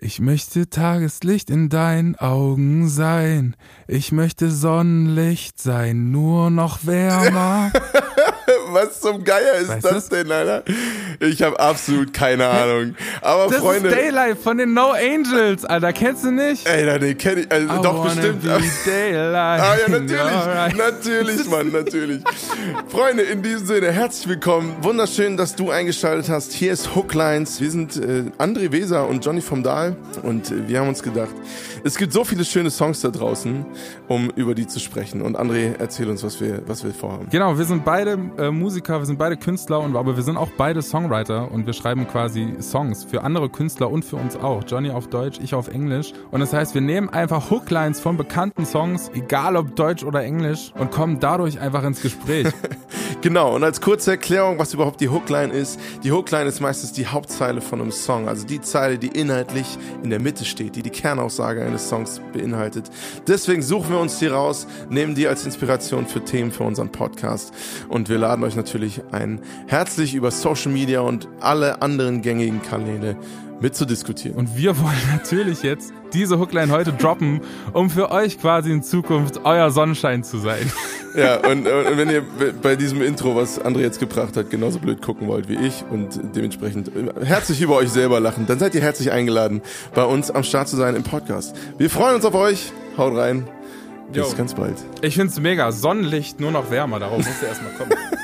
Ich möchte Tageslicht in deinen Augen sein. Ich möchte Sonnenlicht sein, nur noch wärmer. Was zum Geier ist Weißt das denn, Alter? Ich habe absolut keine Ahnung. Aber Das Freunde, ist Daylight von den No Angels, Alter. Kennst du nicht? ey, da, den kenn ich, also, I doch bestimmt. Be Daylight. Ah ja, natürlich, Alright. natürlich, Mann, natürlich. Freunde, in diesem Sinne, herzlich willkommen. Wunderschön, dass du eingeschaltet hast. Hier ist Hooklines. Wir sind äh, André Weser und Johnny vom Dahl und äh, wir haben uns gedacht, es gibt so viele schöne Songs da draußen, um über die zu sprechen. Und André, erzähl uns, was wir, was wir vorhaben. Genau, wir sind beide äh, Musiker, wir sind beide Künstler, und, aber wir sind auch beide Songwriter und wir schreiben quasi Songs für andere Künstler und für uns auch. Johnny auf Deutsch, ich auf Englisch. Und das heißt, wir nehmen einfach Hooklines von bekannten Songs, egal ob Deutsch oder Englisch, und kommen dadurch einfach ins Gespräch. Genau, und als kurze Erklärung, was überhaupt die Hookline ist. Die Hookline ist meistens die Hauptzeile von einem Song, also die Zeile, die inhaltlich in der Mitte steht, die die Kernaussage eines Songs beinhaltet. Deswegen suchen wir uns die raus, nehmen die als Inspiration für Themen für unseren Podcast und wir laden euch natürlich ein, herzlich über Social Media und alle anderen gängigen Kanäle mitzudiskutieren. Und wir wollen natürlich jetzt diese Hookline heute droppen, um für euch quasi in Zukunft euer Sonnenschein zu sein. Ja, und, und wenn ihr bei diesem Intro, was André jetzt gebracht hat, genauso blöd gucken wollt wie ich und dementsprechend herzlich über euch selber lachen, dann seid ihr herzlich eingeladen, bei uns am Start zu sein im Podcast. Wir freuen uns auf euch. Haut rein. Bis Jo. ganz bald. Ich find's mega. Sonnenlicht nur noch wärmer, darauf musst du erstmal kommen.